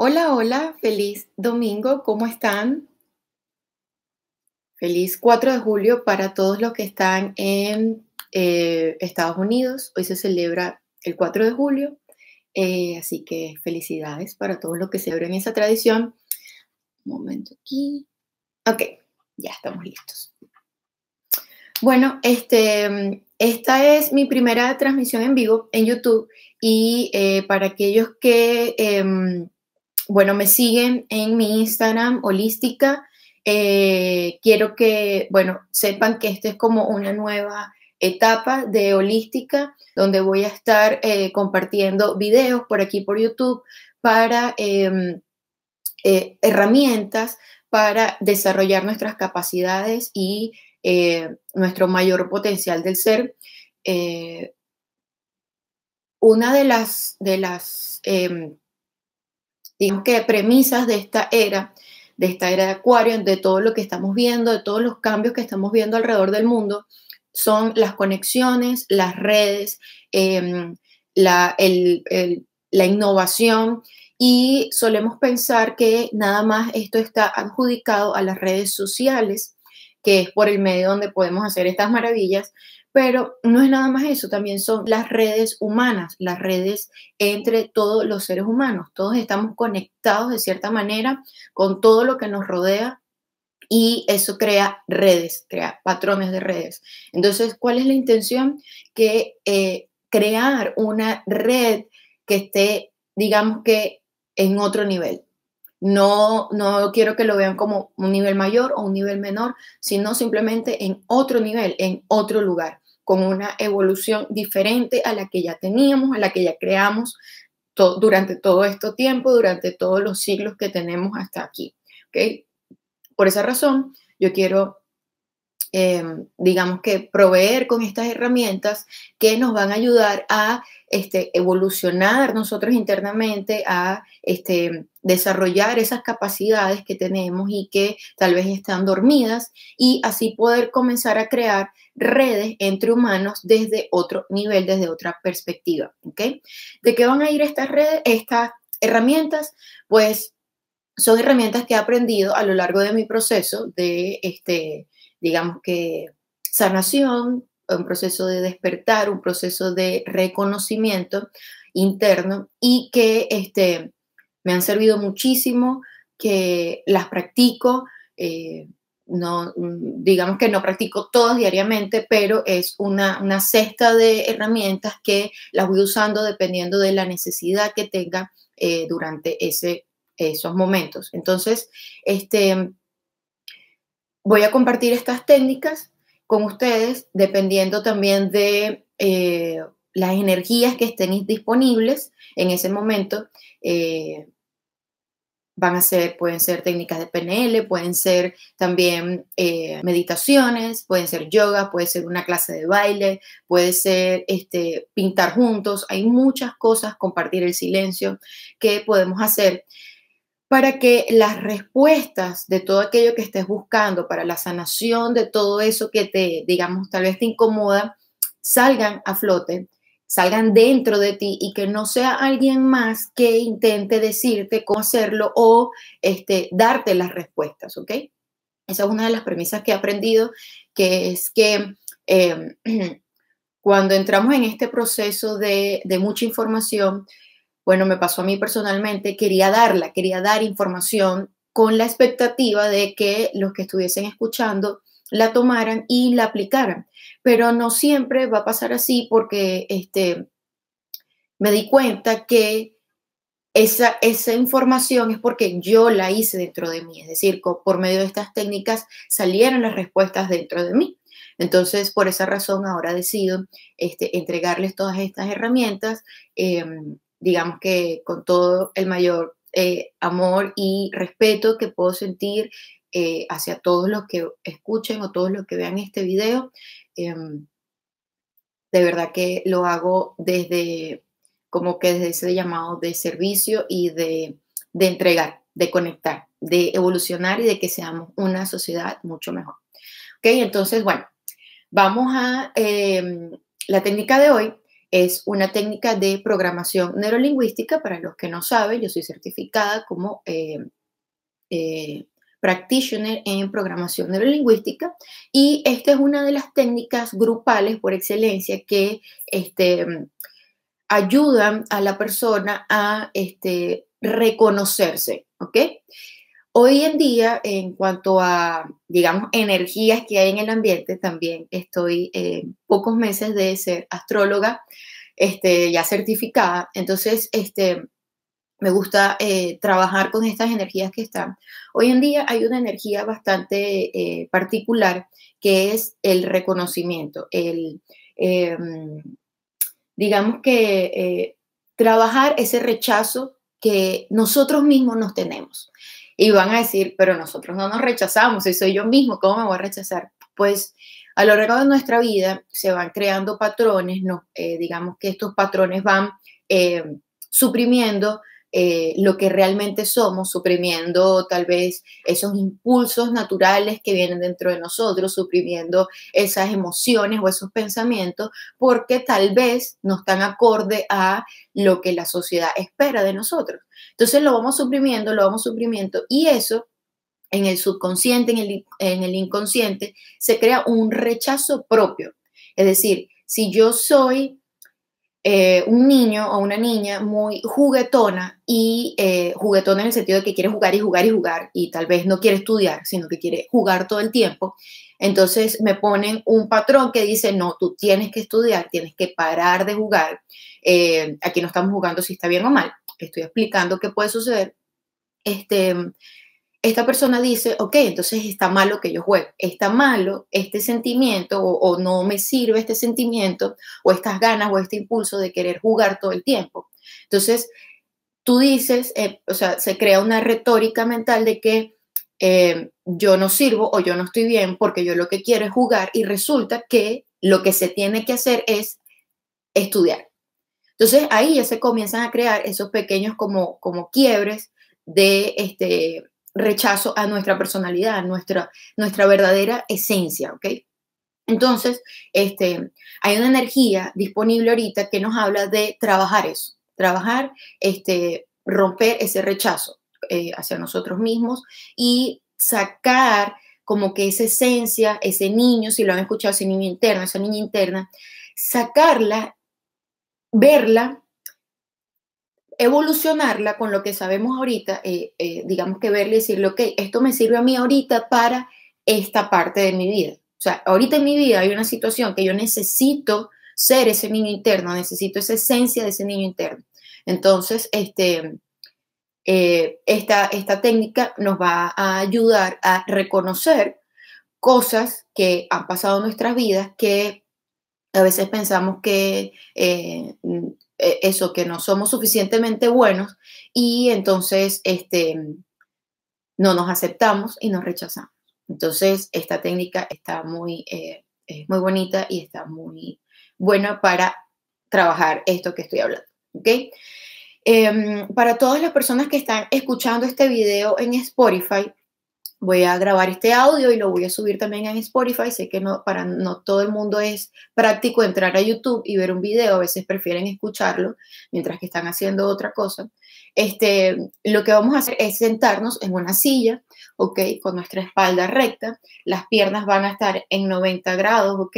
Hola, hola, feliz domingo, ¿cómo están? Feliz 4 de julio para todos los que están en eh, Estados Unidos. Hoy se celebra el 4 de julio, eh, así que felicidades para todos los que celebren esa tradición. Un momento aquí. Ok, ya estamos listos. Bueno, este, esta es mi primera transmisión en vivo en YouTube y eh, para aquellos que em, bueno, me siguen en mi Instagram holística. Eh, quiero que, bueno, sepan que esta es como una nueva etapa de holística donde voy a estar eh, compartiendo videos por aquí por YouTube para em, eh, herramientas para desarrollar nuestras capacidades y nuestro mayor potencial del ser. una de las, de las em, digamos que premisas de esta era, de esta era de Acuario, de todo lo que estamos viendo, de todos los cambios que estamos viendo alrededor del mundo, son las conexiones, las redes, em, la, la innovación. Y solemos pensar que nada más esto está adjudicado a las redes sociales, que es por el medio donde podemos hacer estas maravillas, pero no es nada más eso, también son las redes humanas, las redes entre todos los seres humanos. Todos estamos conectados de cierta manera con todo lo que nos rodea y eso crea redes, crea patrones de redes. Entonces, ¿cuál es la intención? Que eh, crear una red que esté, digamos que, en otro nivel. No, no quiero que lo vean como un nivel mayor o un nivel menor, sino simplemente en otro nivel, en otro lugar, con una evolución diferente a la que ya teníamos, a la que ya creamos durante todo este tiempo, durante todos los siglos que tenemos hasta aquí. ¿okay? Por esa razón, yo quiero Em, digamos que proveer con estas herramientas que nos van a ayudar a este, evolucionar nosotros internamente, a este, desarrollar esas capacidades que tenemos y que tal vez están dormidas y así poder comenzar a crear redes entre humanos desde otro nivel, desde otra perspectiva. ¿De qué van a ir estas redes, estas herramientas? Pues son herramientas que he aprendido a lo largo de mi proceso de este, digamos que sanación, un proceso de despertar, un proceso de reconocimiento interno y que este, me han servido muchísimo, que las practico, eh, no, digamos que no practico todas diariamente, pero es una, una, cesta de herramientas que las voy usando dependiendo de la necesidad que tenga eh, durante ese, esos momentos. Entonces, este, Voy a compartir estas técnicas con ustedes dependiendo también de eh, las energías que estén disponibles en ese momento. Eh, van a ser, pueden ser técnicas de PNL, pueden ser también eh, meditaciones, pueden ser yoga, puede ser una clase de baile, puede ser este, pintar juntos. Hay muchas cosas, compartir el silencio que podemos hacer para que las respuestas de todo aquello que estés buscando, para la sanación de todo eso que te, digamos, tal vez te incomoda, salgan a flote, salgan dentro de ti y que no sea alguien más que intente decirte cómo hacerlo o este, darte las respuestas, ¿ok? Esa es una de las premisas que he aprendido, que es que em, cuando entramos en este proceso de, de mucha información, bueno, me pasó a mí personalmente, quería darla, quería dar información con la expectativa de que los que estuviesen escuchando la tomaran y la aplicaran. Pero no siempre va a pasar así porque este, me di cuenta que esa, esa información es porque yo la hice dentro de mí, es decir, por medio de estas técnicas salieron las respuestas dentro de mí. Entonces, por esa razón, ahora decido este, entregarles todas estas herramientas. Em, digamos que con todo el mayor eh, amor y respeto que puedo sentir eh, hacia todos los que escuchen o todos los que vean este video. Em, de verdad que lo hago desde, como que desde ese llamado de servicio y de, entregar, de conectar, de evolucionar y de que seamos una sociedad mucho mejor. Ok, entonces, bueno, vamos a em, la técnica de hoy es una técnica de programación neurolingüística. Para los que no saben, yo soy certificada como eh, eh, practitioner en programación neurolingüística y esta es una de las técnicas grupales por excelencia que este, ayudan a la persona a este, reconocerse, ¿ok? Hoy en día, en cuanto a, digamos, energías que hay en el ambiente, también estoy eh, pocos meses de ser astróloga, este, ya certificada. Entonces, este, me gusta eh, trabajar con estas energías que están. Hoy en día hay una energía bastante eh, particular que es el reconocimiento, el, em, digamos que trabajar ese rechazo que nosotros mismos nos tenemos y van a decir, pero nosotros no nos rechazamos, si soy yo mismo, ¿cómo me voy a rechazar? Pues a lo largo de nuestra vida se van creando patrones, ¿no? Eh, digamos que estos patrones van eh, suprimiendo eh, lo que realmente somos, suprimiendo tal vez esos impulsos naturales que vienen dentro de nosotros, suprimiendo esas emociones o esos pensamientos, porque tal vez no están acorde a lo que la sociedad espera de nosotros. Entonces lo vamos suprimiendo, lo vamos suprimiendo y eso en el subconsciente, en el, en el inconsciente, se crea un rechazo propio. Es decir, si yo soy eh, un niño o una niña muy juguetona y eh, juguetona en el sentido de que quiere jugar y jugar y jugar y tal vez no quiere estudiar, sino que quiere jugar todo el tiempo, entonces me ponen un patrón que dice, no, tú tienes que estudiar, tienes que parar de jugar. Eh, aquí no estamos jugando si está bien o mal, estoy explicando qué puede suceder. Este, esta persona dice, ok, entonces está malo que yo juegue, está malo este sentimiento o, no me sirve este sentimiento o estas ganas o este impulso de querer jugar todo el tiempo. Entonces, tú dices, eh, o sea, se crea una retórica mental de que eh, yo no sirvo o yo no estoy bien porque yo lo que quiero es jugar y resulta que lo que se tiene que hacer es estudiar. Entonces ahí ya se comienzan a crear esos pequeños como, como quiebres de este, rechazo a nuestra personalidad, a nuestra, nuestra verdadera esencia, ¿ok? Entonces, este, hay una energía disponible ahorita que nos habla de trabajar eso, trabajar, este, romper ese rechazo eh, hacia nosotros mismos y sacar como que esa esencia, ese niño, si lo han escuchado, ese niño interno, esa niña interna, sacarla, verla evolucionarla con lo que sabemos ahorita, eh, eh, digamos que verle y decirle, ok, esto me sirve a mí ahorita para esta parte de mi vida. O sea, ahorita en mi vida hay una situación que yo necesito ser ese niño interno, necesito esa esencia de ese niño interno. Entonces, este, eh, esta, esta técnica nos va a ayudar a reconocer cosas que han pasado en nuestras vidas que a veces pensamos que eso, que no somos suficientemente buenos y entonces este, no nos aceptamos y nos rechazamos. Entonces, esta técnica está muy, eh, muy bonita y está muy buena para trabajar esto que estoy hablando. Em, para todas las personas que están escuchando este video en Spotify, voy a grabar este audio y lo voy a subir también en Spotify. Sé que no, para no todo el mundo es práctico entrar a YouTube y ver un video, a veces prefieren escucharlo mientras que están haciendo otra cosa. Este, lo que vamos a hacer es sentarnos en una silla, ¿ok? Con nuestra espalda recta, las piernas van a estar en 90 grados, ¿ok?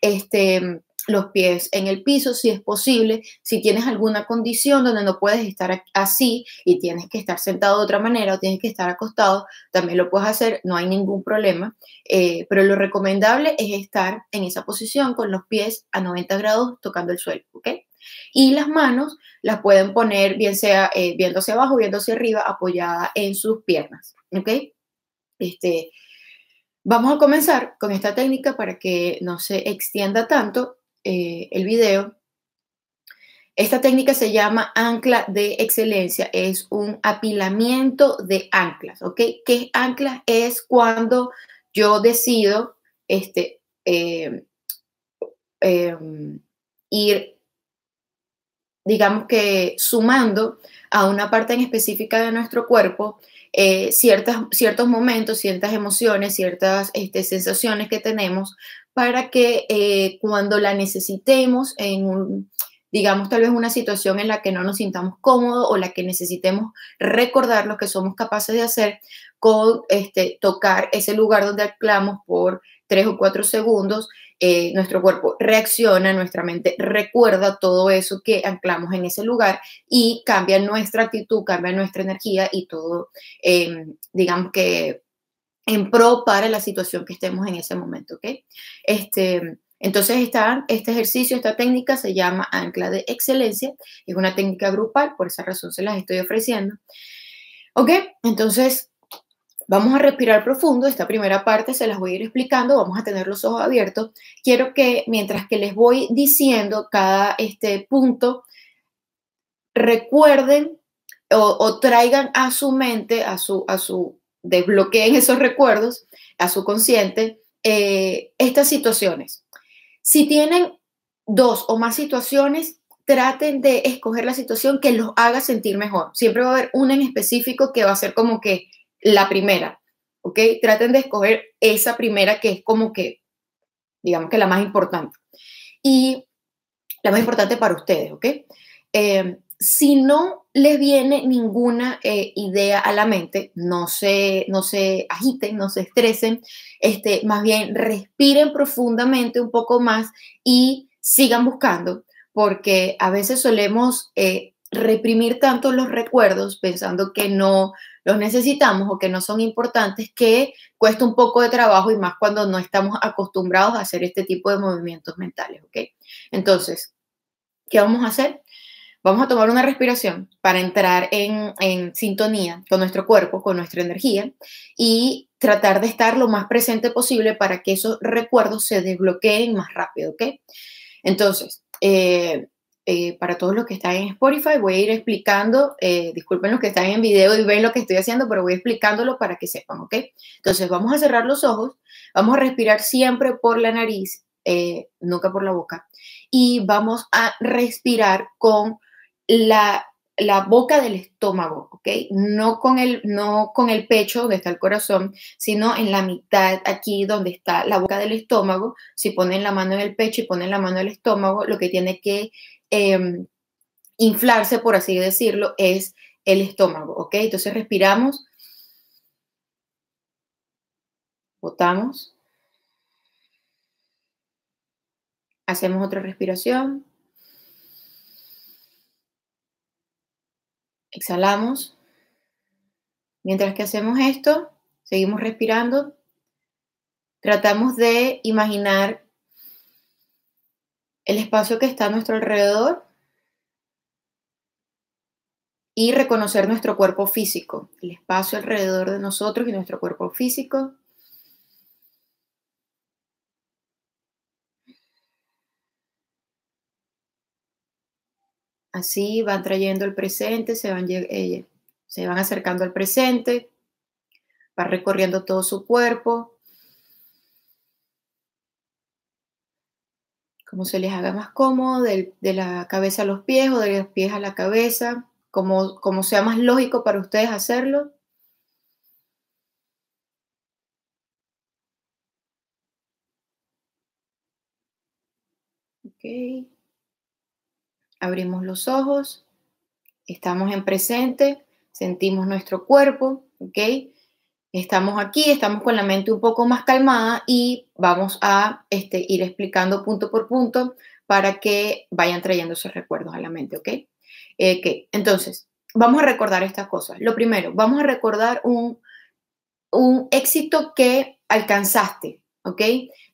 Este, los pies en el piso, si es posible. Si tienes alguna condición donde no puedes estar así y tienes que estar sentado de otra manera o tienes que estar acostado, también lo puedes hacer, no hay ningún problema. Eh, pero lo recomendable es estar en esa posición con los pies a 90 grados tocando el suelo. Y las manos las pueden poner bien sea eh, viendo hacia abajo, viendo hacia arriba, apoyada en sus piernas. Este, vamos a comenzar con esta técnica para que no se extienda tanto eh, el video. Esta técnica se llama ancla de excelencia, es un apilamiento de anclas, ¿ok? ¿Qué ancla es cuando yo decido este, eh, em, ir, digamos que sumando a una parte en específica de nuestro cuerpo eh, ciertos momentos, ciertas emociones, ciertas este, sensaciones que tenemos para que eh, cuando la necesitemos en un, digamos tal vez una situación en la que no nos sintamos cómodos o la que necesitemos recordar lo que somos capaces de hacer con este, tocar ese lugar donde anclamos por tres o cuatro segundos, eh, nuestro cuerpo reacciona, nuestra mente recuerda todo eso que anclamos en ese lugar y cambia nuestra actitud, cambia nuestra energía y todo, em, digamos que en pro para la situación que estemos en ese momento, ¿ok? Este, entonces, esta, este ejercicio, esta técnica se llama ancla de excelencia, es una técnica grupal, por esa razón se las estoy ofreciendo. ¿Ok? Entonces, Vamos a respirar profundo, esta primera parte se las voy a ir explicando, vamos a tener los ojos abiertos. Quiero que mientras que les voy diciendo cada este punto, recuerden o, traigan a su mente, a su, a su, desbloqueen esos recuerdos, a su consciente, eh, estas situaciones. Si tienen dos o más situaciones, traten de escoger la situación que los haga sentir mejor. Siempre va a haber una en específico que va a ser como que la primera, ¿ok? Traten de escoger esa primera que es como que, digamos que la más importante. Y la más importante para ustedes, ¿ok? Eh, si no les viene ninguna eh, idea a la mente, no se, no se agiten, no se estresen, este, más bien respiren profundamente un poco más y sigan buscando, porque a veces solemos eh, reprimir tanto los recuerdos pensando que no, los necesitamos o que no son importantes, que cuesta un poco de trabajo y más cuando no estamos acostumbrados a hacer este tipo de movimientos mentales, ¿ok? Entonces, ¿qué vamos a hacer? Vamos a tomar una respiración para entrar en, sintonía con nuestro cuerpo, con nuestra energía y tratar de estar lo más presente posible para que esos recuerdos se desbloqueen más rápido, ¿ok? Entonces, eh, eh, para todos los que están en Spotify, voy a ir explicando, eh, disculpen los que están en video y ven lo que estoy haciendo, pero voy explicándolo para que sepan, ¿ok? Entonces vamos a cerrar los ojos, vamos a respirar siempre por la nariz, nunca por la boca, y vamos a respirar con la, la boca del estómago, ¿ok? No con, el, no con el pecho, donde está el corazón, sino en la mitad, aquí donde está la boca del estómago. Si ponen la mano en el pecho y ponen la mano en el estómago, lo que tiene que Em, inflarse, por así decirlo, es el estómago, ¿ok? Entonces respiramos, botamos, hacemos otra respiración, exhalamos. Mientras que hacemos esto, seguimos respirando, tratamos de imaginar el espacio que está a nuestro alrededor y reconocer nuestro cuerpo físico, el espacio alrededor de nosotros y nuestro cuerpo físico. Así van trayendo el presente, se van, eh, se van acercando al presente, va recorriendo todo su cuerpo, como se les haga más cómodo, de, la cabeza a los pies o de los pies a la cabeza, como, como sea más lógico para ustedes hacerlo. Ok. Abrimos los ojos, estamos en presente, sentimos nuestro cuerpo, ¿ok? Estamos aquí, estamos con la mente un poco más calmada y vamos a este, ir explicando punto por punto para que vayan trayendo esos recuerdos a la mente, ¿ok? Eh, entonces, vamos a recordar estas cosas. Lo primero, vamos a recordar un, un éxito que alcanzaste, ¿ok?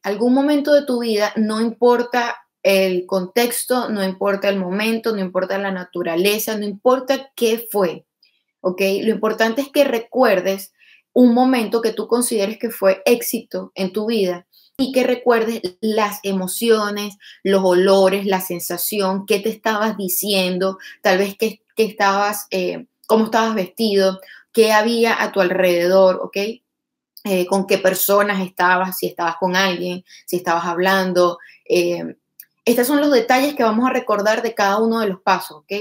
Algún momento de tu vida, no importa el contexto, no importa el momento, no importa la naturaleza, no importa qué fue, ¿ok? Lo importante es que recuerdes un momento que tú consideres que fue éxito en tu vida y que recuerdes las emociones, los olores, la sensación, qué te estabas diciendo, tal vez qué, estabas, eh, cómo estabas vestido, qué había a tu alrededor, ¿ok? Eh, con qué personas estabas, si estabas con alguien, si estabas hablando. Eh, estos son los detalles que vamos a recordar de cada uno de los pasos, ¿ok?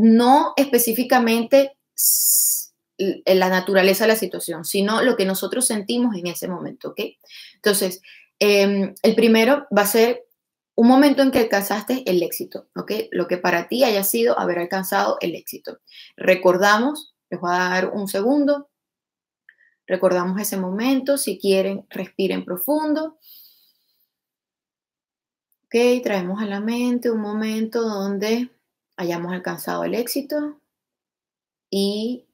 no específicamente la naturaleza de la situación, sino lo que nosotros sentimos en ese momento, ¿ok? Entonces, em, el primero va a ser un momento en que alcanzaste el éxito, ¿ok? Lo que para ti haya sido haber alcanzado el éxito. Recordamos, les voy a dar un segundo, recordamos ese momento, si quieren, respiren profundo. Ok, traemos a la mente un momento donde hayamos alcanzado el éxito y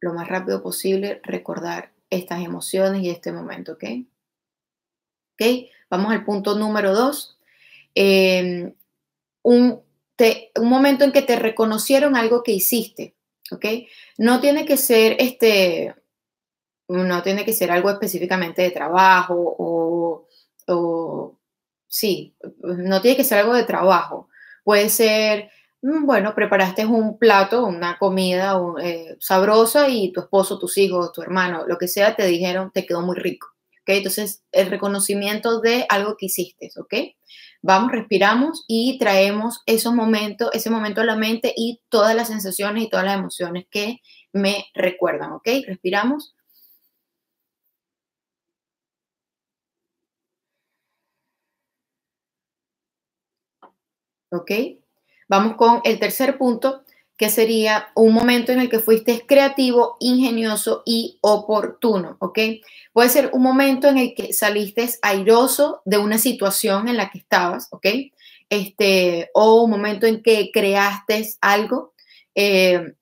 lo más rápido posible recordar estas emociones y este momento, ¿ok? ¿Ok? Vamos al punto número dos. Em, un, un, momento en que te reconocieron algo que hiciste, ¿ok? No tiene que ser este, no tiene que ser algo específicamente de trabajo o, o sí, no tiene que ser algo de trabajo. Puede ser, mm, bueno, preparaste un plato, una comida eh, sabrosa y tu esposo, tus hijos, tu hermano, lo que sea, te dijeron, te quedó muy rico. Entonces, el reconocimiento de algo que hiciste, ¿ok? Vamos, respiramos y traemos esos momentos, ese momento a la mente y todas las sensaciones y todas las emociones que me recuerdan, ¿ok? Respiramos. ¿Ok? Vamos con el tercer punto, que sería un momento en el que fuiste creativo, ingenioso y oportuno, ¿ok? Puede ser un momento en el que saliste airoso de una situación en la que estabas, ¿ok? Este, o un momento en que creaste algo. Eh,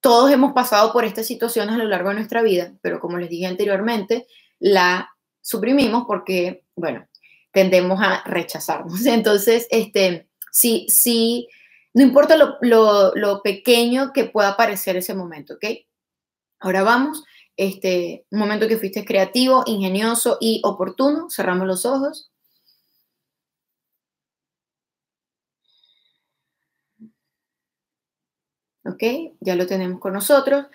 todos hemos pasado por estas situaciones a lo largo de nuestra vida, pero como les dije anteriormente, la suprimimos porque, bueno, tendemos a rechazarnos. Entonces, este, sí, sí no importa lo, pequeño que pueda parecer ese momento, ¿ok? Ahora vamos, este, un momento que fuiste creativo, ingenioso y oportuno. Cerramos los ojos. ¿Ok? Ya lo tenemos con nosotros.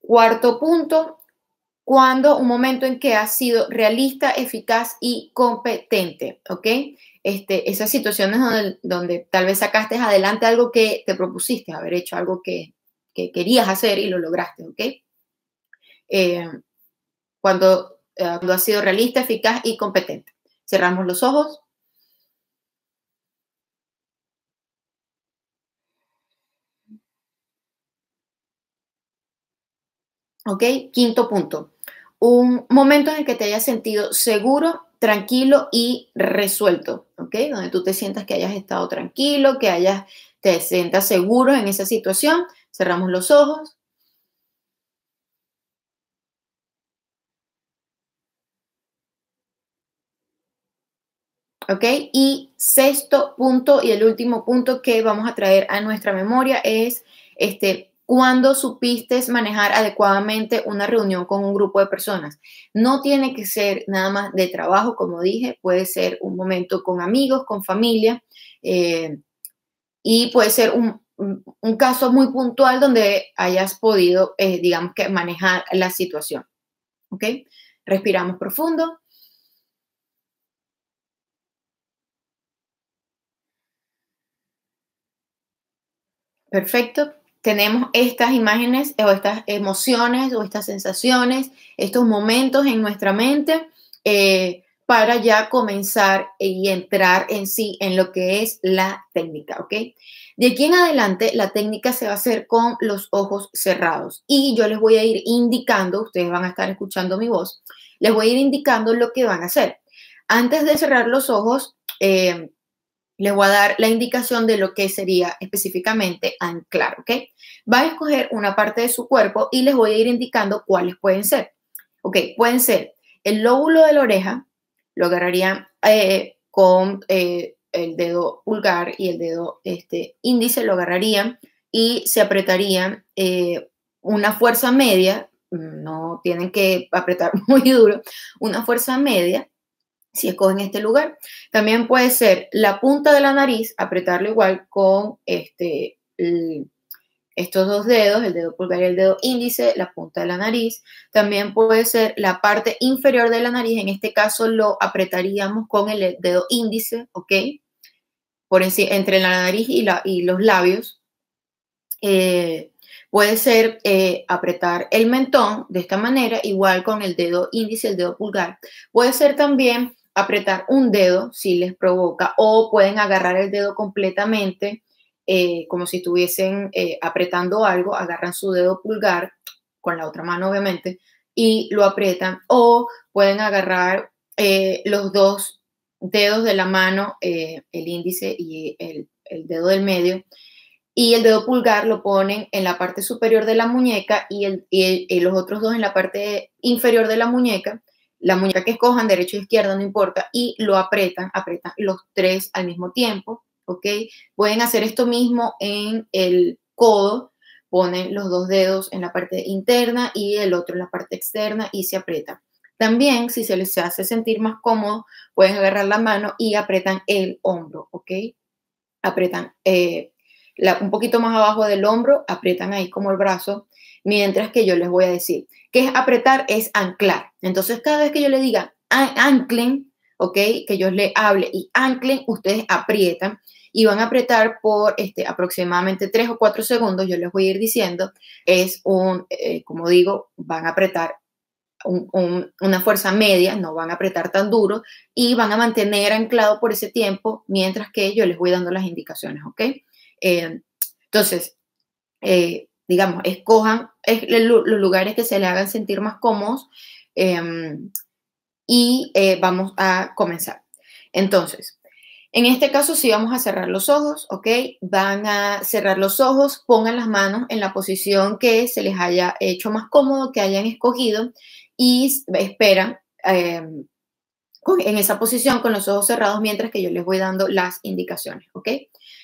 Cuarto punto, cuando un momento en que has sido realista, eficaz y competente, ¿ok? Este, esas situaciones donde, donde, tal vez sacaste adelante algo que te propusiste, haber hecho algo que, que querías hacer y lo lograste, ¿ok? Eh, cuando, eh, has sido realista, eficaz y competente. Cerramos los ojos. ¿Ok? Quinto punto un momento en el que te hayas sentido seguro, tranquilo y resuelto, ¿ok? Donde tú te sientas que hayas estado tranquilo, que hayas, te sientas seguro en esa situación. Cerramos los ojos. ¿Ok? Y sexto punto y el último punto que vamos a traer a nuestra memoria es este cuando supiste manejar adecuadamente una reunión con un grupo de personas. No tiene que ser nada más de trabajo, como dije, puede ser un momento con amigos, con familia, eh, y puede ser un, caso muy puntual donde hayas podido, eh, digamos que, manejar la situación. ¿Ok? Respiramos profundo. Perfecto tenemos estas imágenes o estas emociones o estas sensaciones, estos momentos en nuestra mente eh, para ya comenzar y entrar en sí en lo que es la técnica, ¿ok? De aquí en adelante la técnica se va a hacer con los ojos cerrados y yo les voy a ir indicando, ustedes van a estar escuchando mi voz, les voy a ir indicando lo que van a hacer. Antes de cerrar los ojos, eh, les voy a dar la indicación de lo que sería específicamente anclar, ¿ok? Va a escoger una parte de su cuerpo y les voy a ir indicando cuáles pueden ser. Ok, pueden ser el lóbulo de la oreja, lo agarrarían eh, con eh, el dedo pulgar y el dedo este, índice, lo agarrarían y se apretarían eh, una fuerza media, no tienen que apretar muy duro, una fuerza media si escogen este lugar. También puede ser la punta de la nariz, apretarlo igual con este, estos dos dedos, el dedo pulgar y el dedo índice, la punta de la nariz. También puede ser la parte inferior de la nariz, en este caso lo apretaríamos con el dedo índice, ¿ok? Por entre la nariz y, la, y los labios. Eh, puede ser eh, apretar el mentón de esta manera, igual con el dedo índice, el dedo pulgar. Puede ser también apretar un dedo si les provoca o pueden agarrar el dedo completamente eh, como si estuviesen eh, apretando algo, agarran su dedo pulgar con la otra mano obviamente y lo aprietan o pueden agarrar eh, los dos dedos de la mano, el índice y el, dedo del medio y el dedo pulgar lo ponen en la parte superior de la muñeca y, los otros dos en la parte inferior de la muñeca la muñeca que escojan, derecha o izquierda, no importa, y lo apretan, apretan los tres al mismo tiempo, ¿ok? Pueden hacer esto mismo en el codo, ponen los dos dedos en la parte interna y el otro en la parte externa y se aprieta. También, si se les hace sentir más cómodo, pueden agarrar la mano y apretan el hombro, ¿ok? Apretan eh, un poquito más abajo del hombro, aprietan ahí como el brazo, mientras que yo les voy a decir, que es apretar es anclar. Entonces, cada vez que yo le diga anclen, ¿ok? Que yo le hable y anclen, ustedes aprietan y van a apretar por este, aproximadamente tres o cuatro segundos, yo les voy a ir diciendo, es un, eh, como digo, van a apretar una fuerza media, no van a apretar tan duro y van a mantener anclado por ese tiempo mientras que yo les voy dando las indicaciones, ¿ok? Eh, entonces, eh, digamos, escojan los lugares que se le hagan sentir más cómodos em, y eh, vamos a comenzar. Entonces, en este caso sí vamos a cerrar los ojos, ¿ok? Van a cerrar los ojos, pongan las manos en la posición que se les haya hecho más cómodo, que hayan escogido y esperan em, en esa posición con los ojos cerrados mientras que yo les voy dando las indicaciones, ¿ok?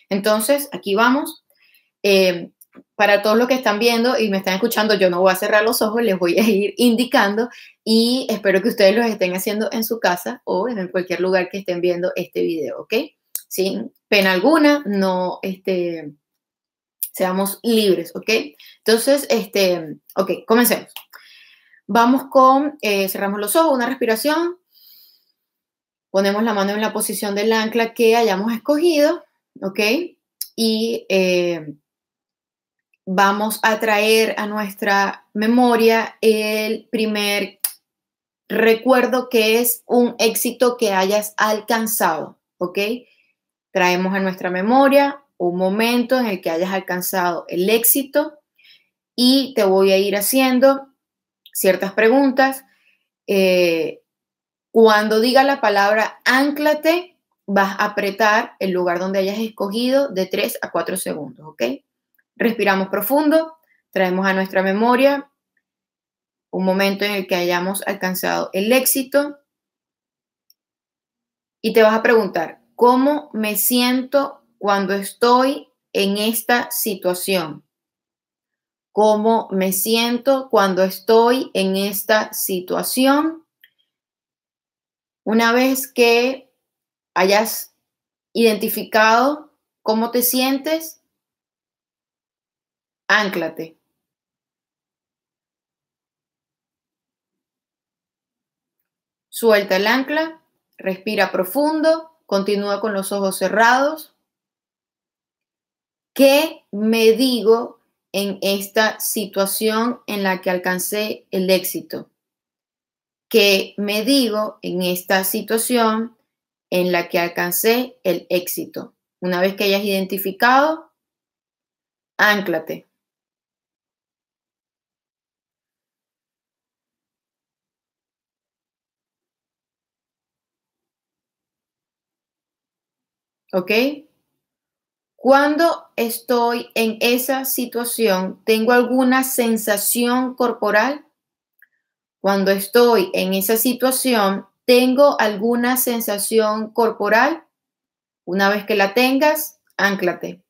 Entonces, aquí vamos. Em, para todos los que están viendo y me están escuchando, yo no voy a cerrar los ojos, les voy a ir indicando y espero que ustedes los estén haciendo en su casa o en cualquier lugar que estén viendo este video, ¿ok? Sin pena alguna, no, este, seamos libres, ¿ok? Entonces, este, ok, comencemos. Vamos con, eh, cerramos los ojos, una respiración, ponemos la mano en la posición del ancla que hayamos escogido, ¿ok? Y eh, vamos a traer a nuestra memoria el primer recuerdo que es un éxito que hayas alcanzado, ¿ok? Traemos a nuestra memoria un momento en el que hayas alcanzado el éxito y te voy a ir haciendo ciertas preguntas. Eh, cuando diga la palabra anclate, vas a apretar el lugar donde hayas escogido de 3 a 4 segundos, ¿ok? Respiramos profundo, traemos a nuestra memoria un momento en el que hayamos alcanzado el éxito y te vas a preguntar, ¿cómo me siento cuando estoy en esta situación? ¿Cómo me siento cuando estoy en esta situación? Una vez que hayas identificado cómo te sientes, Ánclate. Suelta el ancla, respira profundo, continúa con los ojos cerrados. ¿Qué me digo en esta situación en la que alcancé el éxito? ¿Qué me digo en esta situación en la que alcancé el éxito? Una vez que hayas identificado, ánclate. ¿Ok? Cuando estoy en esa situación, ¿tengo alguna sensación corporal? Cuando estoy en esa situación, ¿tengo alguna sensación corporal? Una vez que la tengas, anclate.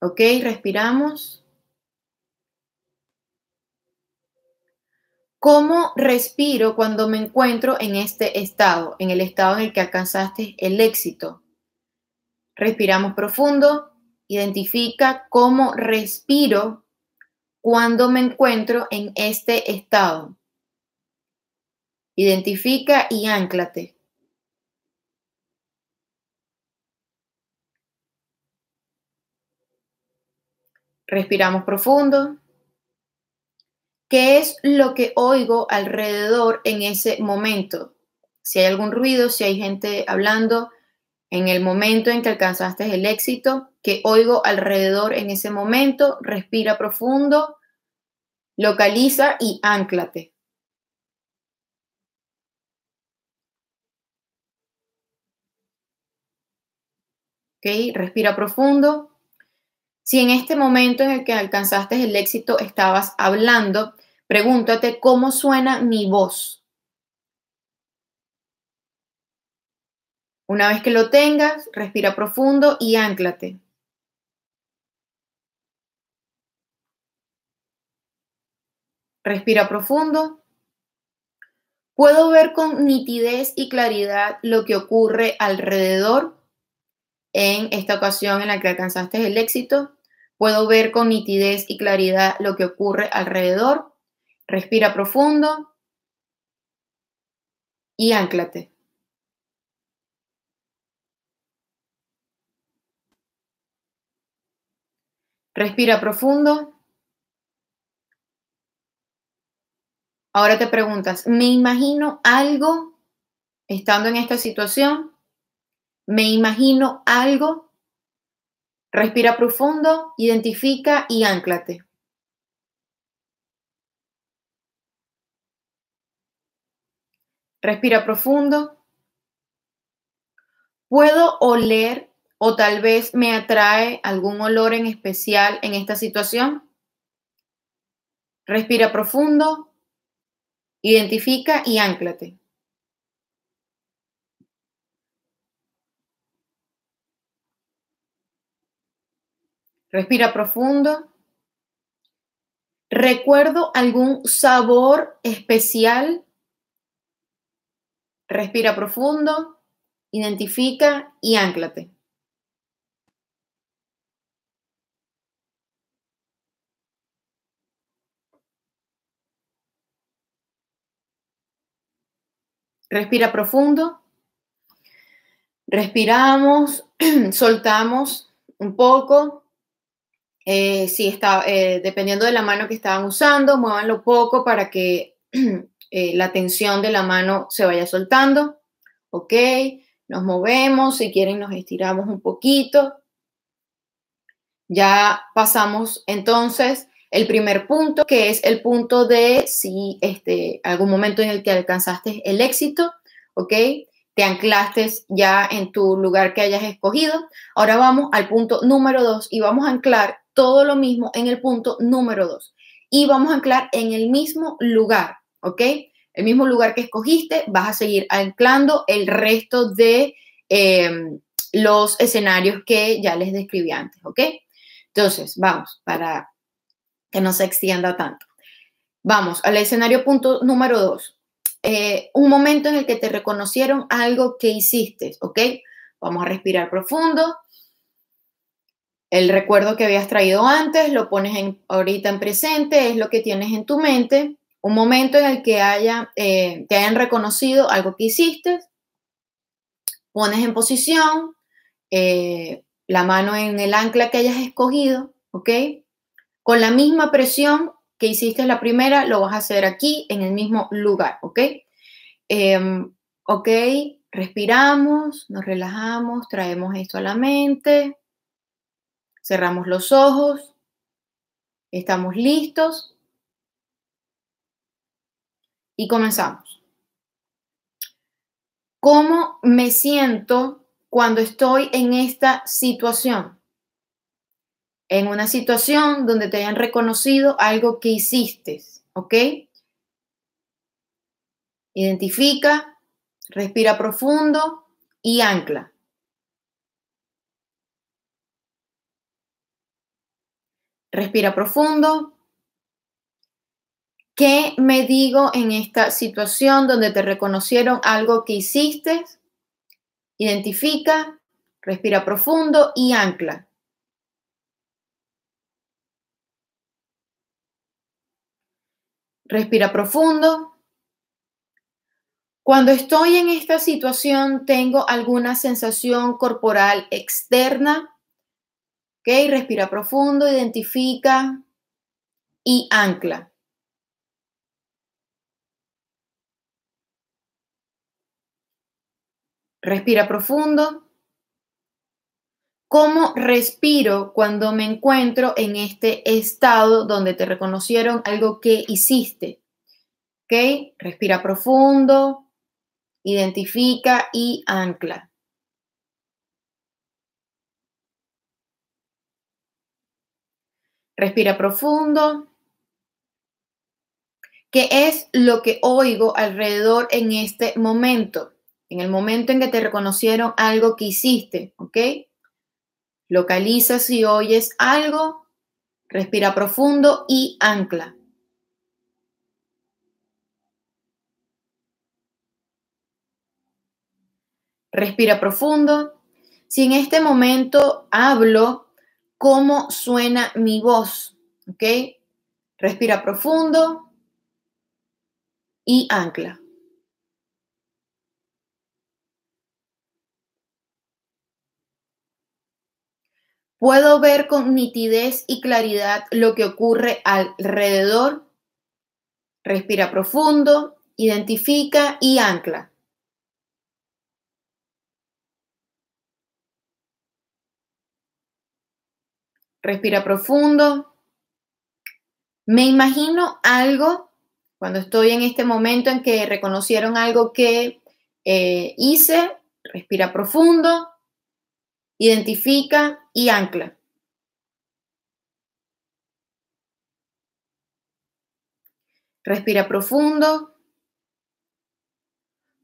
Ok, respiramos. ¿Cómo respiro cuando me encuentro en este estado, en el estado en el que alcanzaste el éxito? Respiramos profundo, identifica cómo respiro cuando me encuentro en este estado. Identifica y anclate. Respiramos profundo. ¿Qué es lo que oigo alrededor en ese momento? Si hay algún ruido, si hay gente hablando, en el momento en que alcanzaste el éxito, ¿qué oigo alrededor en ese momento, respira profundo, localiza y anclate. ¿Ok? Respira profundo. Si en este momento en el que alcanzaste el éxito estabas hablando, pregúntate cómo suena mi voz. Una vez que lo tengas, respira profundo y anclate. Respira profundo. Puedo ver con nitidez y claridad lo que ocurre alrededor en esta ocasión en la que alcanzaste el éxito. Puedo ver con nitidez y claridad lo que ocurre alrededor. Respira profundo y anclate. Respira profundo. Ahora te preguntas, ¿me imagino algo estando en esta situación? me imagino algo, respira profundo, identifica y anclate. Respira profundo. ¿Puedo oler o tal vez me atrae algún olor en especial en esta situación? Respira profundo, identifica y anclate. Respira profundo. ¿Recuerdo algún sabor especial? Respira profundo, identifica y anclate. Respira profundo. Respiramos, soltamos un poco, eh, si está, eh, dependiendo de la mano que estaban usando, muévanlo poco para que eh, la tensión de la mano se vaya soltando. Ok, nos movemos, si quieren nos estiramos un poquito. Ya pasamos entonces el primer punto, que es el punto de si este, algún momento en el que alcanzaste el éxito, ¿ok? Te anclaste ya en tu lugar que hayas escogido. Ahora vamos al punto número dos y vamos a anclar todo lo mismo en el punto número 2. Y vamos a anclar en el mismo lugar, ¿ok? El mismo lugar que escogiste, vas a seguir anclando el resto de em, los escenarios que ya les describí antes, ¿ok? Entonces, vamos, para que no se extienda tanto. Vamos al escenario punto número 2. Eh, un momento en el que te reconocieron algo que hiciste, ¿ok? Vamos a respirar profundo el recuerdo que habías traído antes, lo pones en, ahorita en presente, es lo que tienes en tu mente, un momento en el que haya, eh, te hayan reconocido algo que hiciste, pones en posición, eh, la mano en el ancla que hayas escogido, ¿ok? Con la misma presión que hiciste la primera, lo vas a hacer aquí en el mismo lugar, ¿ok? Em, ok, respiramos, nos relajamos, traemos esto a la mente. Cerramos los ojos. Estamos listos. Y comenzamos. ¿Cómo me siento cuando estoy en esta situación? En una situación donde te hayan reconocido algo que hiciste, ¿ok? Identifica, respira profundo y ancla. Respira profundo. ¿Qué me digo en esta situación donde te reconocieron algo que hiciste? Identifica, respira profundo y ancla. Respira profundo. Cuando estoy en esta situación, ¿tengo alguna sensación corporal externa Ok, respira profundo, identifica y ancla. Respira profundo. ¿Cómo respiro cuando me encuentro en este estado donde te reconocieron algo que hiciste? ¿Ok? Respira profundo, identifica y ancla. Respira profundo. ¿Qué es lo que oigo alrededor en este momento? En el momento en que te reconocieron algo que hiciste, ¿ok? Localiza si oyes algo, respira profundo y ancla. Respira profundo. Si en este momento hablo, ¿cómo suena mi voz? ¿Ok? Respira profundo y ancla. Puedo ver con nitidez y claridad lo que ocurre alrededor. Respira profundo, identifica y ancla. Respira profundo. Me imagino algo cuando estoy en este momento en que reconocieron algo que eh, hice. Respira profundo identifica y ancla. Respira profundo.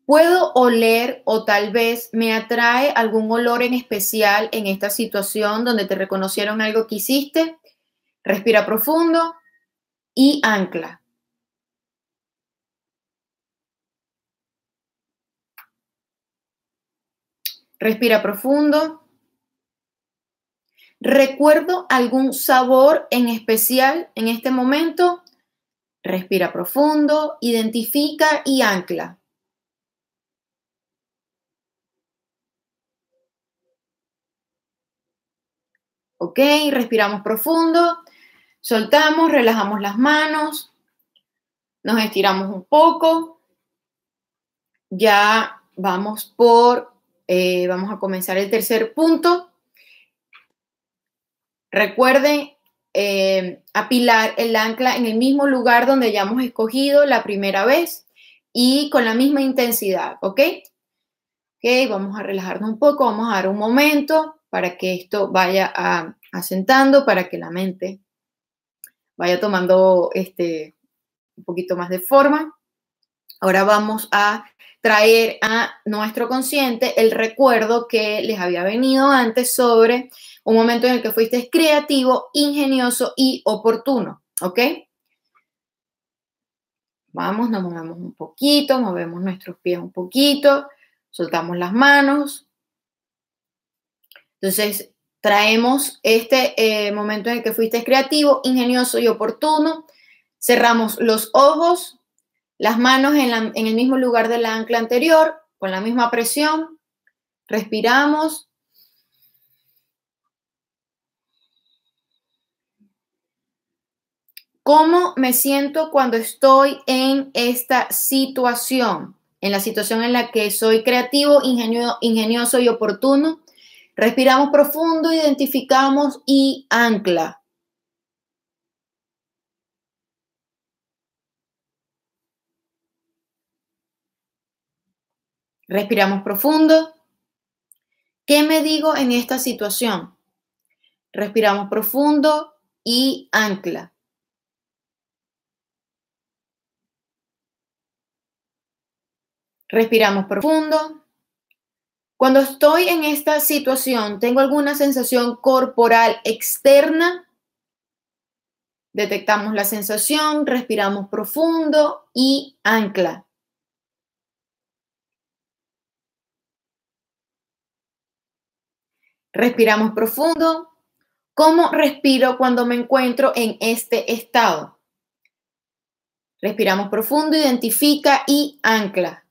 Puedo oler o tal vez me atrae algún olor en especial en esta situación donde te reconocieron algo que hiciste. Respira profundo y ancla. Respira profundo. ¿Recuerdo algún sabor en especial en este momento? Respira profundo, identifica y ancla. Ok, respiramos profundo, soltamos, relajamos las manos, nos estiramos un poco. Ya vamos por, eh, vamos a comenzar el tercer punto. Recuerden eh, apilar el ancla en el mismo lugar donde ya hemos escogido la primera vez y con la misma intensidad, ¿ok? Ok, vamos a relajarnos un poco, vamos a dar un momento para que esto vaya asentando, para que la mente vaya tomando este, un poquito más de forma. Ahora vamos a traer a nuestro consciente el recuerdo que les había venido antes sobre un momento en el que fuiste creativo, ingenioso y oportuno, ¿ok? Vamos, nos movemos un poquito, movemos nuestros pies un poquito, soltamos las manos. Entonces, traemos este eh, momento en el que fuiste creativo, ingenioso y oportuno. Cerramos los ojos, las manos en, en el mismo lugar del ancla anterior, con la misma presión. Respiramos. ¿Cómo me siento cuando estoy en esta situación? En la situación en la que soy creativo, ingenioso y oportuno. Respiramos profundo, identificamos y ancla. Respiramos profundo. ¿Qué me digo en esta situación? Respiramos profundo y ancla. Respiramos profundo. Cuando estoy en esta situación, ¿tengo alguna sensación corporal externa? Detectamos la sensación, respiramos profundo y ancla. Respiramos profundo. ¿Cómo respiro cuando me encuentro en este estado? Respiramos profundo, identifica y ancla.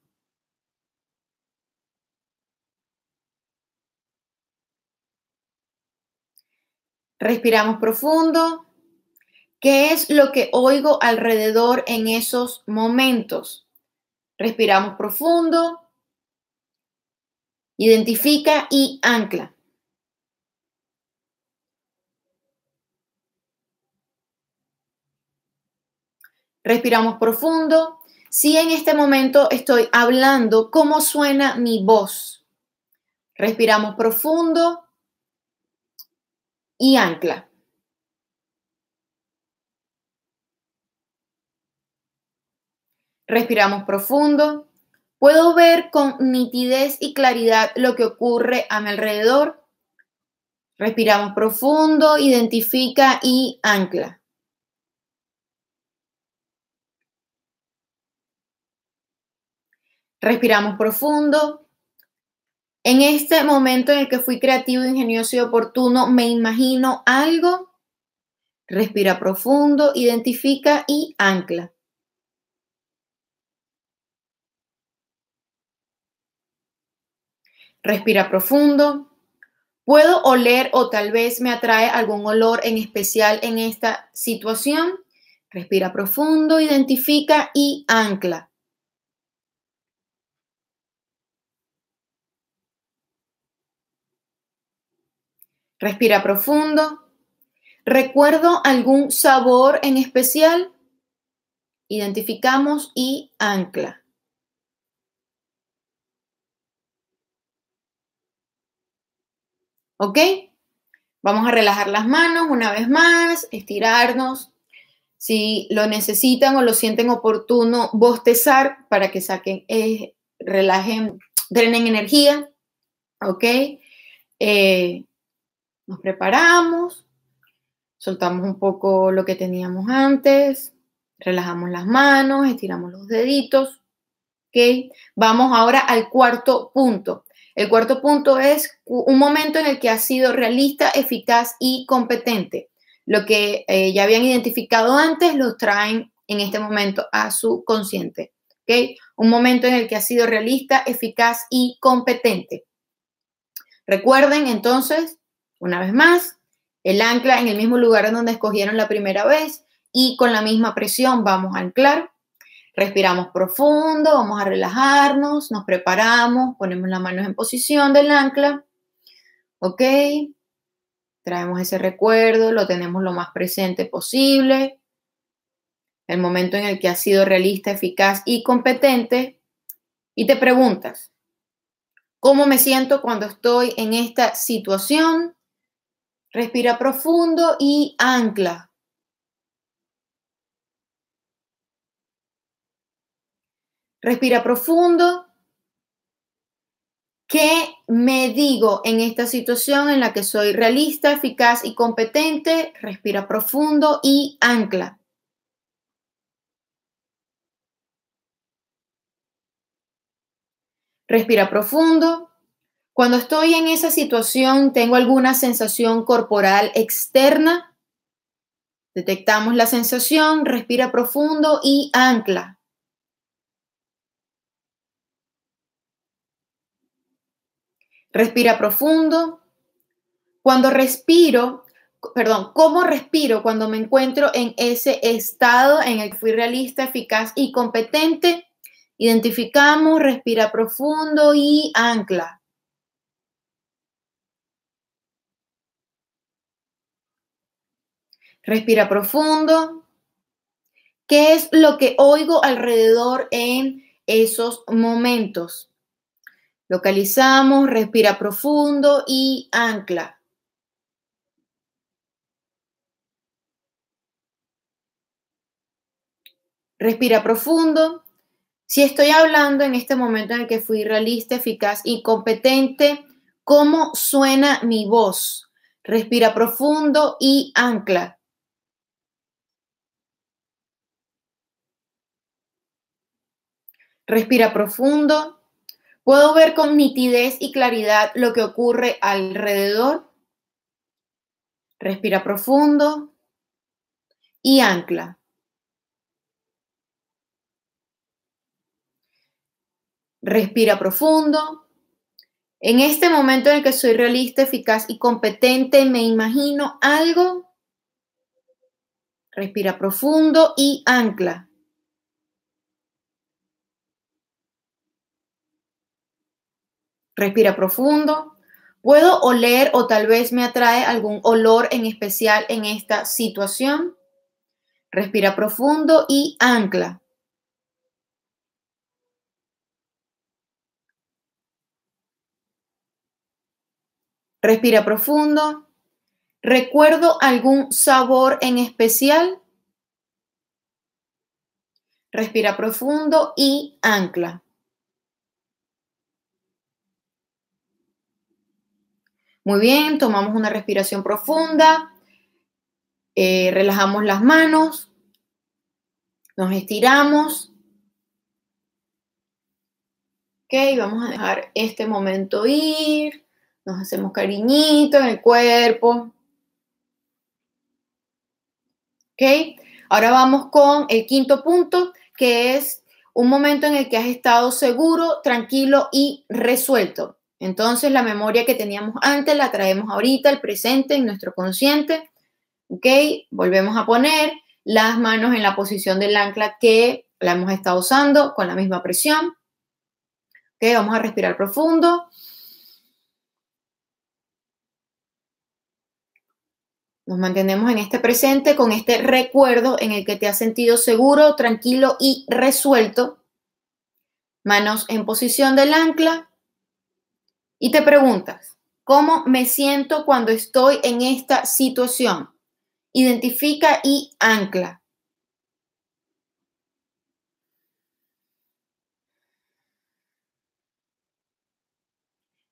Respiramos profundo. ¿Qué es lo que oigo alrededor en esos momentos? Respiramos profundo. Identifica y ancla. Respiramos profundo. Si en este momento estoy hablando, ¿cómo suena mi voz? Respiramos profundo y ancla. Respiramos profundo. Puedo ver con nitidez y claridad lo que ocurre a mi alrededor. Respiramos profundo, identifica y ancla. Respiramos profundo. En este momento en el que fui creativo, ingenioso y oportuno, me imagino algo. Respira profundo, identifica y ancla. Respira profundo. ¿Puedo oler o tal vez me atrae algún olor en especial en esta situación? Respira profundo, identifica y ancla. Respira profundo. ¿Recuerdo algún sabor en especial? Identificamos y ancla. ¿Ok? Vamos a relajar las manos una vez más, estirarnos. Si lo necesitan o lo sienten oportuno, bostezar para que saquen, eh, relajen, drenen energía. ¿Ok? Eh, nos preparamos, soltamos un poco lo que teníamos antes, relajamos las manos, estiramos los deditos. ¿Ok? Vamos ahora al cuarto punto. El cuarto punto es un momento en el que ha sido realista, eficaz y competente. Lo que eh, ya habían identificado antes lo traen en este momento a su consciente. ¿okay? Un momento en el que ha sido realista, eficaz y competente. Recuerden entonces, una vez más, el ancla en el mismo lugar en donde escogieron la primera vez y con la misma presión vamos a anclar. Respiramos profundo, vamos a relajarnos, nos preparamos, ponemos las manos en posición del ancla. ¿Ok? Traemos ese recuerdo, lo tenemos lo más presente posible. El momento en el que has sido realista, eficaz y competente. Y te preguntas, ¿cómo me siento cuando estoy en esta situación? Respira profundo y ancla. Respira profundo. ¿Qué me digo en esta situación en la que soy realista, eficaz y competente? Respira profundo y ancla. Respira profundo. Cuando estoy en esa situación, ¿tengo alguna sensación corporal externa? Detectamos la sensación, respira profundo y ancla. Respira profundo. Cuando respiro, perdón, ¿cómo respiro cuando me encuentro en ese estado en el que fui realista, eficaz y competente? Identificamos, respira profundo y ancla. Respira profundo. ¿Qué es lo que oigo alrededor en esos momentos? Localizamos, respira profundo y ancla. Respira profundo. Si estoy hablando en este momento en el que fui realista, eficaz y competente, ¿cómo suena mi voz? Respira profundo y ancla. Respira profundo. ¿Puedo ver con nitidez y claridad lo que ocurre alrededor? Respira profundo y ancla. Respira profundo. En este momento en el que soy realista, eficaz y competente, me imagino algo. Respira profundo y ancla. Respira profundo. ¿Puedo oler o tal vez me atrae algún olor en especial en esta situación? Respira profundo y ancla. Respira profundo. ¿Recuerdo algún sabor en especial? Respira profundo y ancla. Muy bien, tomamos una respiración profunda, eh, relajamos las manos, nos estiramos. Ok, vamos a dejar este momento ir. Nos hacemos cariñito en el cuerpo. ¿Ok? Ahora vamos con el quinto punto, que es un momento en el que has estado seguro, tranquilo y resuelto. Entonces la memoria que teníamos antes la traemos ahorita, el presente, en nuestro consciente. ¿Ok? Volvemos a poner las manos en la posición del ancla que la hemos estado usando con la misma presión. ¿Ok? Vamos a respirar profundo. Nos mantenemos en este presente con este recuerdo en el que te has sentido seguro, tranquilo y resuelto. Manos en posición del ancla. Y te preguntas, ¿cómo me siento cuando estoy en esta situación? Identifica y ancla.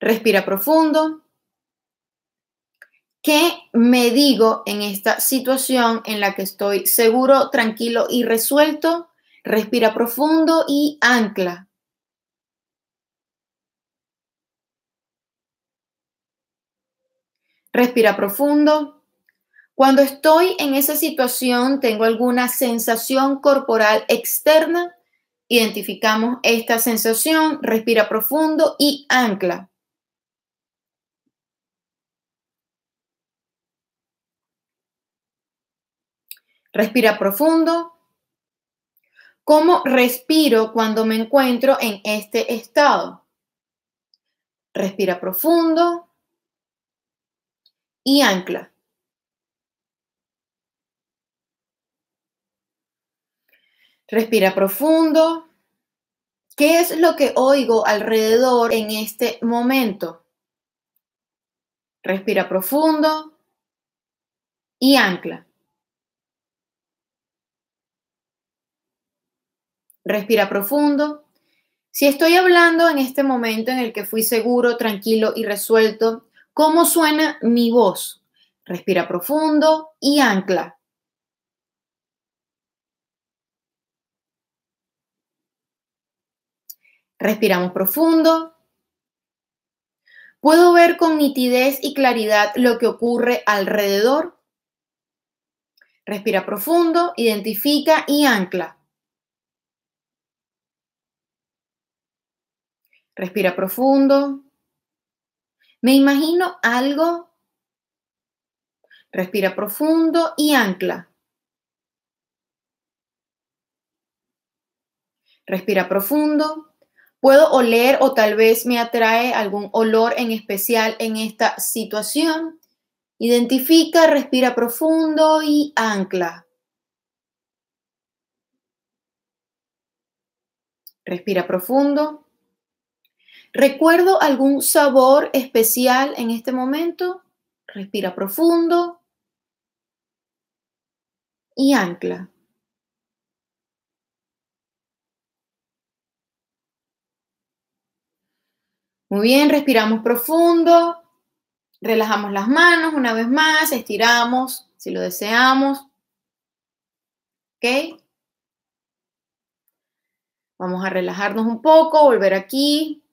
Respira profundo. ¿Qué me digo en esta situación en la que estoy seguro, tranquilo y resuelto? Respira profundo y ancla. Respira profundo. Cuando estoy en esa situación, tengo alguna sensación corporal externa. Identificamos esta sensación, respira profundo y ancla. Respira profundo. ¿Cómo respiro cuando me encuentro en este estado? Respira profundo y ancla. Respira profundo. ¿Qué es lo que oigo alrededor en este momento? Respira profundo y ancla. Respira profundo. Si estoy hablando en este momento en el que fui seguro, tranquilo y resuelto, ¿cómo suena mi voz? Respira profundo y ancla. Respiramos profundo. ¿Puedo ver con nitidez y claridad lo que ocurre alrededor? Respira profundo, identifica y ancla. Respira profundo. Me imagino algo. Respira profundo y ancla. Respira profundo. Puedo oler o tal vez me atrae algún olor en especial en esta situación. Identifica, respira profundo y ancla. Respira profundo. ¿Recuerdo algún sabor especial en este momento? Respira profundo y ancla. Muy bien, respiramos profundo, relajamos las manos una vez más, estiramos si lo deseamos. ¿Ok? Vamos a relajarnos un poco, volver aquí,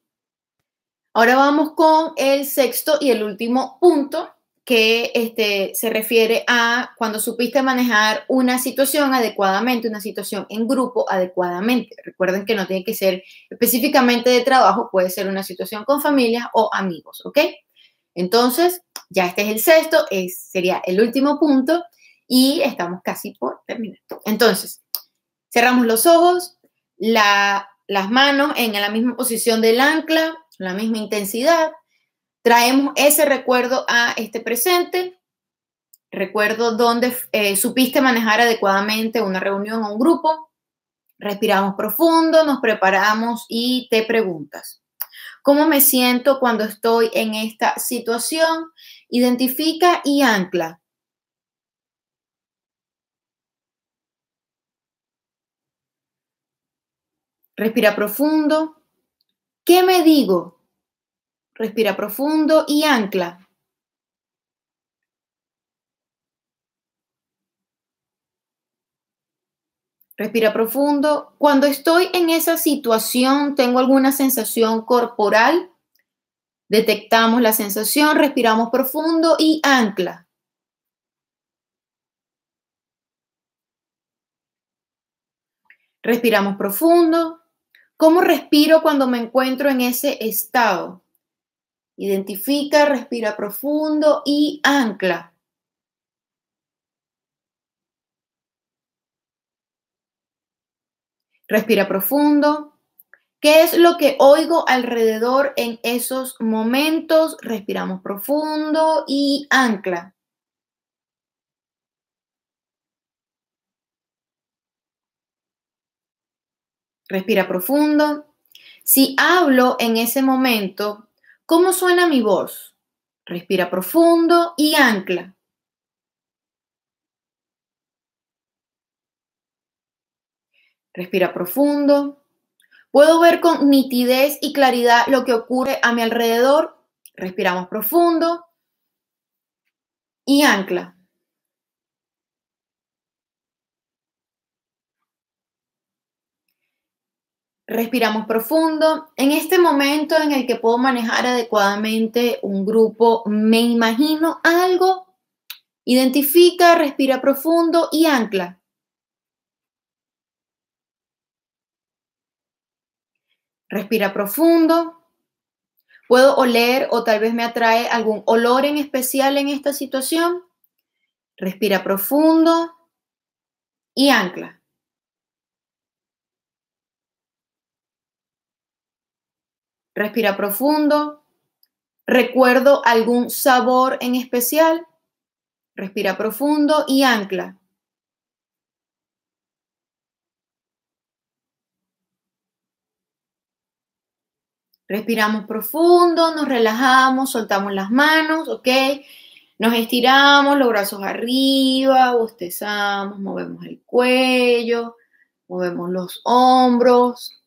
Ahora vamos con el sexto y el último punto que este, se refiere a cuando supiste manejar una situación adecuadamente, una situación en grupo adecuadamente. Recuerden que no tiene que ser específicamente de trabajo, puede ser una situación con familia o amigos, ¿ok? Entonces, ya este es el sexto, sería el último punto y estamos casi por terminar. Entonces, cerramos los ojos, las manos en la misma posición del ancla, la misma intensidad, traemos ese recuerdo a este presente, recuerdo donde eh, supiste manejar adecuadamente una reunión o un grupo, respiramos profundo, nos preparamos y te preguntas. ¿Cómo me siento cuando estoy en esta situación? Identifica y ancla. Respira profundo. ¿Qué me digo? Respira profundo y ancla. Respira profundo. Cuando estoy en esa situación, ¿tengo alguna sensación corporal? Detectamos la sensación, respiramos profundo y ancla. Respiramos profundo. ¿Cómo respiro cuando me encuentro en ese estado? Identifica, respira profundo y ancla. Respira profundo. ¿Qué es lo que oigo alrededor en esos momentos? Respiramos profundo y ancla. Respira profundo. Si hablo en ese momento, ¿cómo suena mi voz? Respira profundo y ancla. Respira profundo. Puedo ver con nitidez y claridad lo que ocurre a mi alrededor. Respiramos profundo. Y ancla. Respiramos profundo. En este momento en el que puedo manejar adecuadamente un grupo, me imagino algo. Identifica, respira profundo y ancla. Respira profundo. Puedo oler o tal vez me atrae algún olor en especial en esta situación. Respira profundo y ancla. Respira profundo. Recuerdo algún sabor en especial. Respira profundo y ancla. Respiramos profundo, nos relajamos, soltamos las manos, ¿ok? Nos estiramos, los brazos arriba, bostezamos, movemos el cuello, movemos los hombros,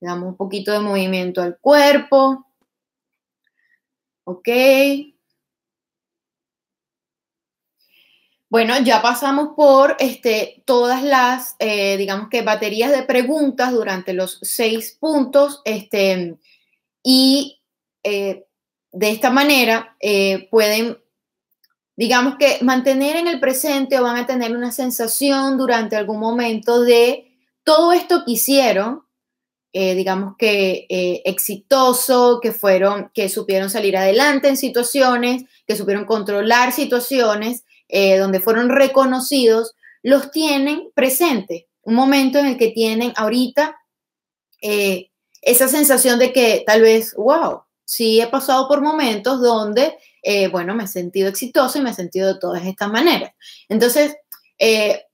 le damos un poquito de movimiento al cuerpo, ¿ok? Bueno, ya pasamos por este, todas las, eh, digamos que, baterías de preguntas durante los seis puntos. Este, y eh, de esta manera eh, pueden, digamos que, mantener en el presente o van a tener una sensación durante algún momento de todo esto que hicieron, eh, digamos que exitoso, que fueron, que supieron salir adelante en situaciones, que supieron controlar situaciones, donde fueron reconocidos, los tienen presente. Un momento en el que tienen ahorita esa sensación de que tal vez, wow, sí he pasado por momentos donde, eh, bueno, me he sentido exitoso y me he sentido de todas estas maneras. Entonces, eh,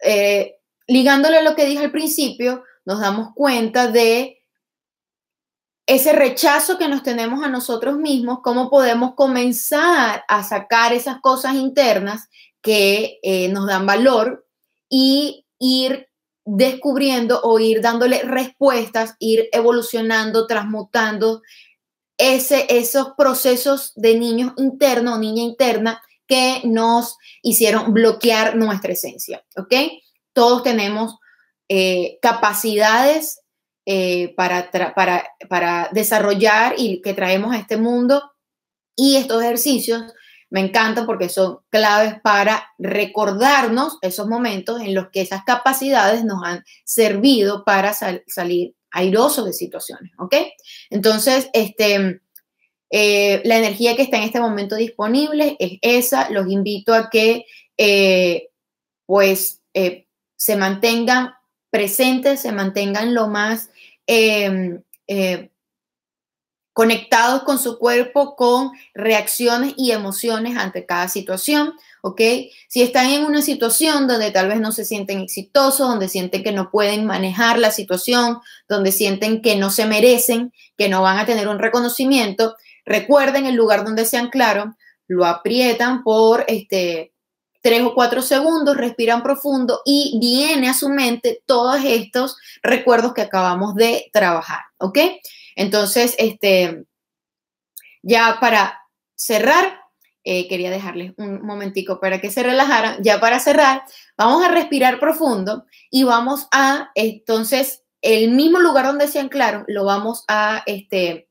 eh, ligándole a lo que dije al principio, nos damos cuenta de ese rechazo que nos tenemos a nosotros mismos, cómo podemos comenzar a sacar esas cosas internas que nos dan valor y ir descubriendo o ir dándole respuestas, ir evolucionando, transmutando ese, esos procesos de niños internos o niña interna que nos hicieron bloquear nuestra esencia, ¿ok? Todos tenemos eh, capacidades eh, para, para, para desarrollar y que traemos a este mundo y estos ejercicios me encantan porque son claves para recordarnos esos momentos en los que esas capacidades nos han servido para salir airoso de situaciones, ¿ok? Entonces, este, eh, la energía que está en este momento disponible es esa. Los invito a que, pues, se mantengan presentes, se mantengan lo más em, conectados con su cuerpo, con reacciones y emociones ante cada situación. ¿ok? Si están en una situación donde tal vez no se sienten exitosos, donde sienten que no pueden manejar la situación, donde sienten que no se merecen, que no van a tener un reconocimiento, recuerden el lugar donde se anclaron, lo aprietan por este, tres o cuatro segundos, respiran profundo y viene a su mente todos estos recuerdos que acabamos de trabajar, ¿ok? Entonces, este, ya para cerrar, eh, quería dejarles un momentico para que se relajaran. Ya para cerrar, vamos a respirar profundo y vamos a, entonces, el mismo lugar donde se anclaron, lo vamos a, este,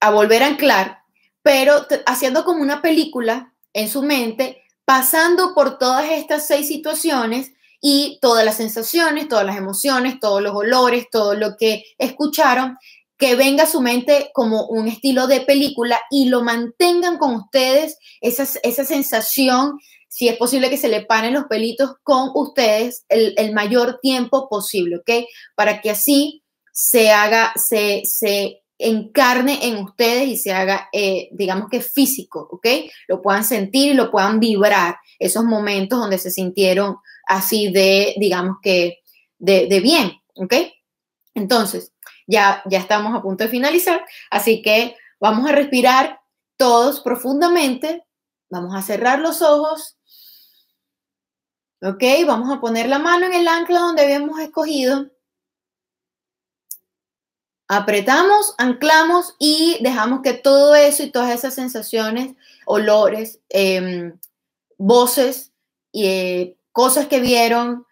a volver a anclar, pero haciendo como una película en su mente, pasando por todas estas seis situaciones y todas las sensaciones, todas las emociones, todos los olores, todo lo que escucharon que venga a su mente como un estilo de película y lo mantengan con ustedes, esa, esa sensación, si es posible que se le paren los pelitos con ustedes el, mayor tiempo posible, ¿ok? Para que así se haga, se, se encarne en ustedes y se haga, eh, digamos que físico, ¿ok? Lo puedan sentir y lo puedan vibrar, esos momentos donde se sintieron así de, digamos que, de, de bien, ¿ok? Entonces, ya, ya estamos a punto de finalizar, así que vamos a respirar todos profundamente, vamos a cerrar los ojos, ok, vamos a poner la mano en el ancla donde habíamos escogido, apretamos, anclamos y dejamos que todo eso y todas esas sensaciones, olores, em, voces y eh, cosas que vieron,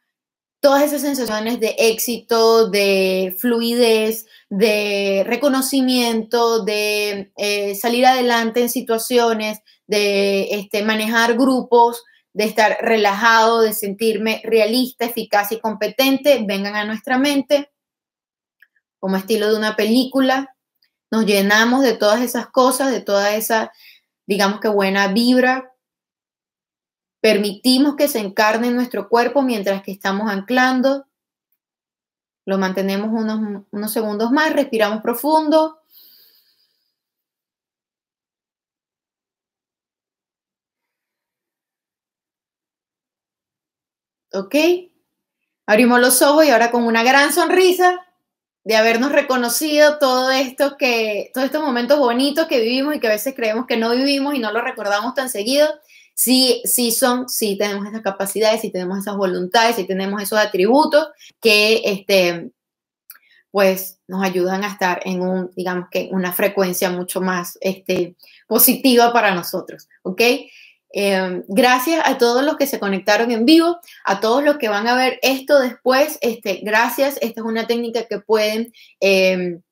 todas esas sensaciones de éxito, de fluidez, de reconocimiento, de eh, salir adelante en situaciones, de este, manejar grupos, de estar relajado, de sentirme realista, eficaz y competente, vengan a nuestra mente como estilo de una película. Nos llenamos de todas esas cosas, de toda esa, digamos que buena vibra, Permitimos que se encarne en nuestro cuerpo mientras que estamos anclando. Lo mantenemos unos, unos segundos más, respiramos profundo. ¿Ok? Abrimos los ojos y ahora con una gran sonrisa de habernos reconocido todo esto que, todos estos momentos bonitos que vivimos y que a veces creemos que no vivimos y no lo recordamos tan seguido sí, sí son, sí tenemos esas capacidades, sí tenemos esas voluntades, sí tenemos esos atributos que, este, pues, nos ayudan a estar en un, digamos que, una frecuencia mucho más, este, positiva para nosotros, ¿ok? Em, gracias a todos los que se conectaron en vivo, a todos los que van a ver esto después, este, gracias, esta es una técnica que pueden em,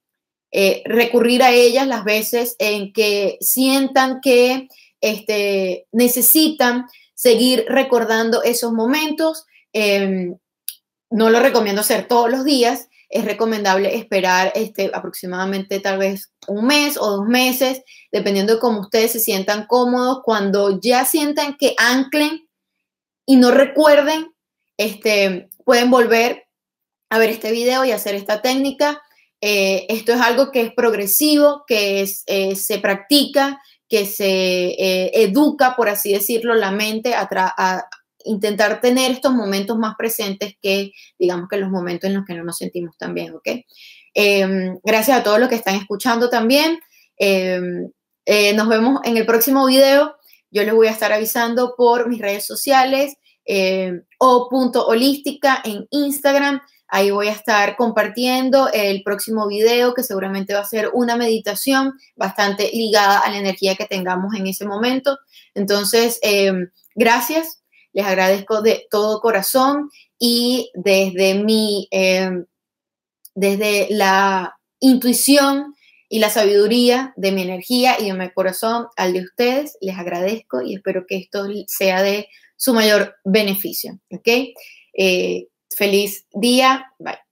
eh, recurrir a ellas las veces en que sientan que este, necesitan seguir recordando esos momentos. Em, no lo recomiendo hacer todos los días, es recomendable esperar este, aproximadamente tal vez un mes o dos meses, dependiendo de cómo ustedes se sientan cómodos. Cuando ya sientan que anclen y no recuerden, este, pueden volver a ver este video y hacer esta técnica. Eh, esto es algo que es progresivo, que es, eh, se practica, que se eh, educa, por así decirlo, la mente a, intentar tener estos momentos más presentes que, digamos, que los momentos en los que no nos sentimos tan bien, ¿ok? Em, gracias a todos los que están escuchando también. Em, eh, nos vemos en el próximo video. Yo les voy a estar avisando por mis redes sociales em, o punto holística en Instagram. Ahí voy a estar compartiendo el próximo video que seguramente va a ser una meditación bastante ligada a la energía que tengamos en ese momento. Entonces, gracias, les agradezco de todo corazón y desde mi, em, desde la intuición y la sabiduría de mi energía y de mi corazón al de ustedes, les agradezco y espero que esto sea de su mayor beneficio. Eh, Feliz día. Bye.